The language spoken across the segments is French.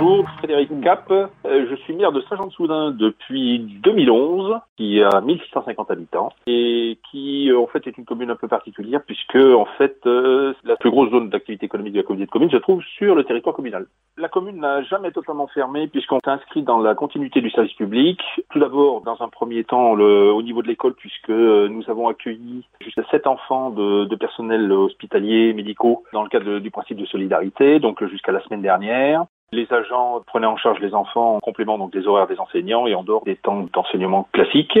Bonjour, Frédéric Cap. Euh, je suis maire de Saint-Jean-de-Soudain depuis 2011, qui a 1650 habitants et qui euh, en fait est une commune un peu particulière puisque en fait euh, la plus grosse zone d'activité économique de la communauté de communes se trouve sur le territoire communal. La commune n'a jamais totalement fermé puisqu'on s'inscrit dans la continuité du service public. Tout d'abord, dans un premier temps, le, au niveau de l'école puisque nous avons accueilli jusqu'à sept enfants de, de personnel hospitalier, médicaux dans le cadre du principe de solidarité, donc jusqu'à la semaine dernière. Les agents prenaient en charge les enfants en complément donc des horaires des enseignants et en dehors des temps d'enseignement classiques.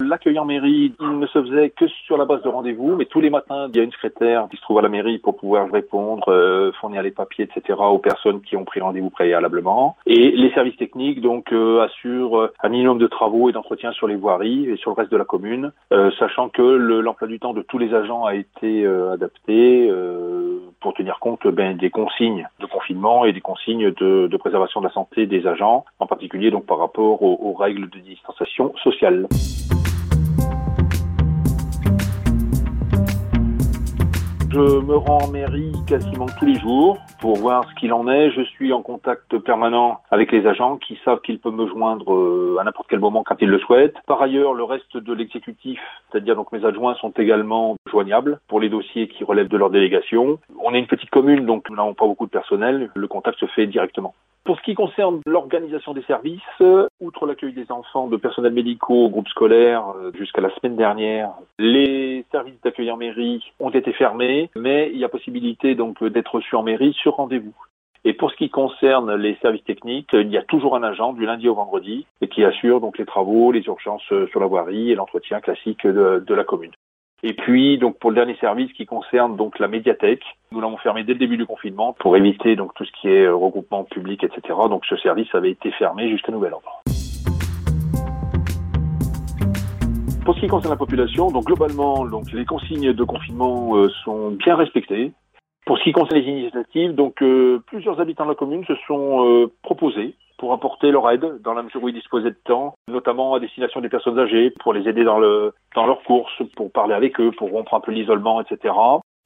L'accueil en mairie, ne se faisait que sur la base de rendez-vous, mais tous les matins, il y a une secrétaire qui se trouve à la mairie pour pouvoir répondre, euh, fournir les papiers, etc. aux personnes qui ont pris rendez-vous préalablement. Et les services techniques, donc, euh, assurent euh, un minimum de travaux et d'entretien sur les voiries et sur le reste de la commune, euh, sachant que l'emploi du temps de tous les agents a été adapté pour tenir compte ben, des consignes de confinement et des consignes de, préservation de la santé des agents, en particulier donc par rapport aux, aux règles de distanciation sociale. Je me rends en mairie quasiment tous les jours pour voir ce qu'il en est. Je suis en contact permanent avec les agents qui savent qu'ils peuvent me joindre euh, à n'importe quel moment quand ils le souhaitent. Par ailleurs, le reste de l'exécutif, c'est-à-dire donc mes adjoints, sont également joignables pour les dossiers qui relèvent de leur délégation. On est une petite commune, donc nous n'avons pas beaucoup de personnel. Le contact se fait directement. Pour ce qui concerne l'organisation des services, outre l'accueil des enfants de personnels médicaux, groupes scolaires, euh, jusqu'à la semaine dernière, les services d'accueil en mairie ont été fermés, mais il y a possibilité donc d'être reçu en mairie sur rendez-vous. Et pour ce qui concerne les services techniques, il y a toujours un agent du lundi au vendredi et qui assure donc les travaux, les urgences sur la voirie et l'entretien classique de, de la commune. Et puis, donc, pour le dernier service qui concerne donc la médiathèque, nous l'avons fermé dès le début du confinement pour éviter donc tout ce qui est euh, regroupement public, etc. Donc, ce service avait été fermé jusqu'à nouvel ordre. Pour ce qui concerne la population, donc globalement, donc les consignes de confinement euh, sont bien respectées. Pour ce qui concerne les initiatives, donc euh, plusieurs habitants de la commune se sont euh, proposés pour apporter leur aide dans la mesure où ils disposaient de temps, notamment à destination des personnes âgées, pour les aider dans, le, dans leurs courses, pour parler avec eux, pour rompre un peu l'isolement, etc.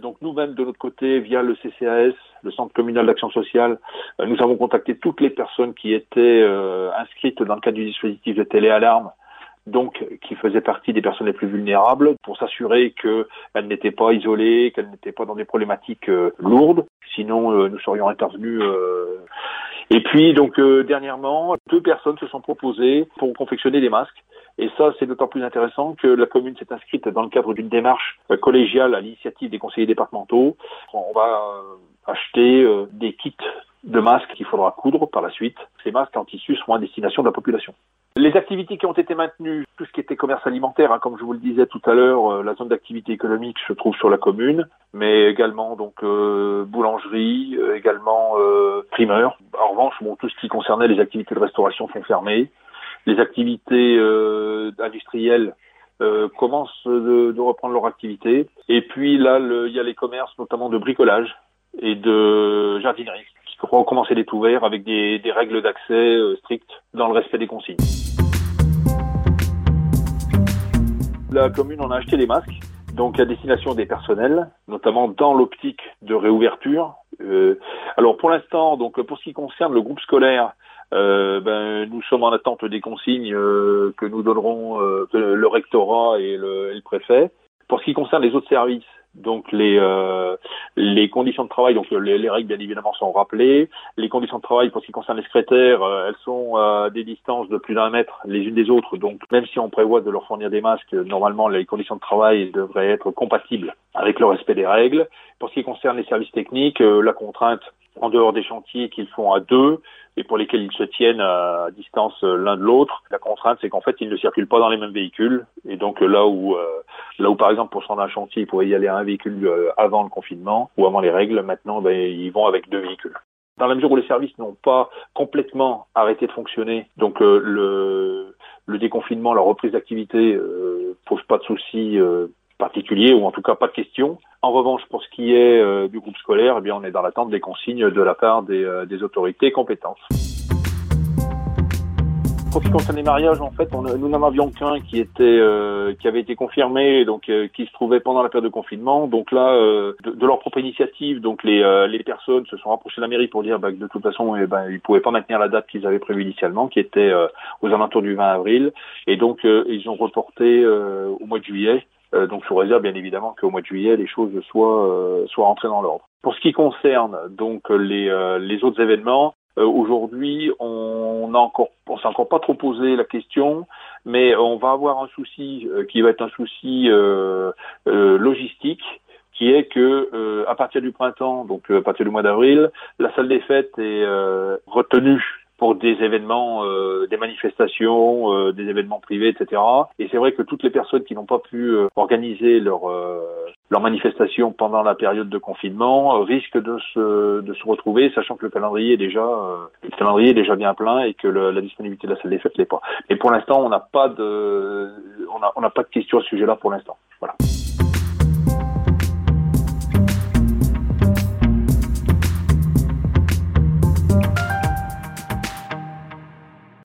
Donc nous-mêmes, de notre côté, via le CCAS, le Centre communal d'action sociale, nous avons contacté toutes les personnes qui étaient inscrites dans le cadre du dispositif de téléalarme donc qui faisaient partie des personnes les plus vulnérables, pour s'assurer qu'elles n'étaient pas isolées, qu'elles n'étaient pas dans des problématiques euh, lourdes. Sinon, euh, nous serions intervenus. Euh. Et puis, donc dernièrement, deux personnes se sont proposées pour confectionner des masques. Et ça, c'est d'autant plus intéressant que la commune s'est inscrite dans le cadre d'une démarche collégiale à l'initiative des conseillers départementaux. On va acheter des kits de masques qu'il faudra coudre par la suite. Ces masques en tissu seront à destination de la population. Les activités qui ont été maintenues, tout ce qui était commerce alimentaire, hein, comme je vous le disais tout à l'heure, euh, la zone d'activité économique se trouve sur la commune, mais également donc euh, boulangerie, euh, également primeur. En revanche, bon, tout ce qui concernait les activités de restauration sont fermées. Les activités industrielles commencent de, de, reprendre leur activité. Et puis là, il y a les commerces, notamment de bricolage et de jardinerie recommencer d'être ouvert avec des, règles d'accès euh, strictes dans le respect des consignes. La commune en a acheté des masques, donc à destination des personnels, notamment dans l'optique de réouverture. Euh, alors pour l'instant, donc pour ce qui concerne le groupe scolaire, euh, ben, nous sommes en attente des consignes que nous donneront le rectorat et le, et le préfet. Pour ce qui concerne les autres services, donc les les conditions de travail, donc les, les, règles bien évidemment sont rappelées. Les conditions de travail pour ce qui concerne les secrétaires, euh, elles sont à des distances de plus d'un mètre les unes des autres. Donc même si on prévoit de leur fournir des masques, normalement les conditions de travail devraient être compatibles avec le respect des règles. Pour ce qui concerne les services techniques, euh, la contrainte en dehors des chantiers qu'ils font à deux et pour lesquels ils se tiennent à distance l'un de l'autre. La contrainte, c'est qu'en fait, ils ne circulent pas dans les mêmes véhicules. Et donc là où, euh, là où par exemple, pour se rendre à un chantier, ils pourraient y aller à un véhicule euh, avant le confinement ou avant les règles, maintenant, ben, ils vont avec deux véhicules. Dans la mesure où les services n'ont pas complètement arrêté de fonctionner, donc euh, le, le déconfinement, la reprise d'activité euh, pose pas de soucis particulier ou en tout cas pas de questions. En revanche, pour ce qui est euh, du groupe scolaire, eh bien, on est dans l'attente des consignes de la part des, euh, des autorités compétentes. Pour ce qui concerne les mariages, en fait, on, nous n'en avions qu'un qui était euh, qui avait été confirmé, donc euh, qui se trouvait pendant la période de confinement. Donc là, euh, de, leur propre initiative, donc les les personnes se sont rapprochées de la mairie pour dire bah, que de toute façon, eh ben, ils pouvaient pas maintenir la date qu'ils avaient prévue initialement, qui était aux alentours du 20 avril, et donc ils ont reporté au mois de juillet. Donc sous réserve bien évidemment qu'au mois de juillet les choses soient soient rentrées dans l'ordre. Pour ce qui concerne donc les les autres événements, euh, aujourd'hui, on n'a encore, on s'est encore pas trop posé la question, mais on va avoir un souci euh, qui va être un souci euh, logistique qui est que à partir du printemps, donc à partir du mois d'avril, la salle des fêtes est retenue pour des événements, euh, des manifestations, euh, des événements privés, etc. Et c'est vrai que toutes les personnes qui n'ont pas pu euh, organiser leur leur manifestation pendant la période de confinement risquent de se de se retrouver, sachant que le calendrier est déjà le calendrier est déjà bien plein et que le, la disponibilité de la salle des fêtes l'est pas. Mais pour l'instant, on n'a pas de on a, on n'a pas de questions à ce sujet-là pour l'instant.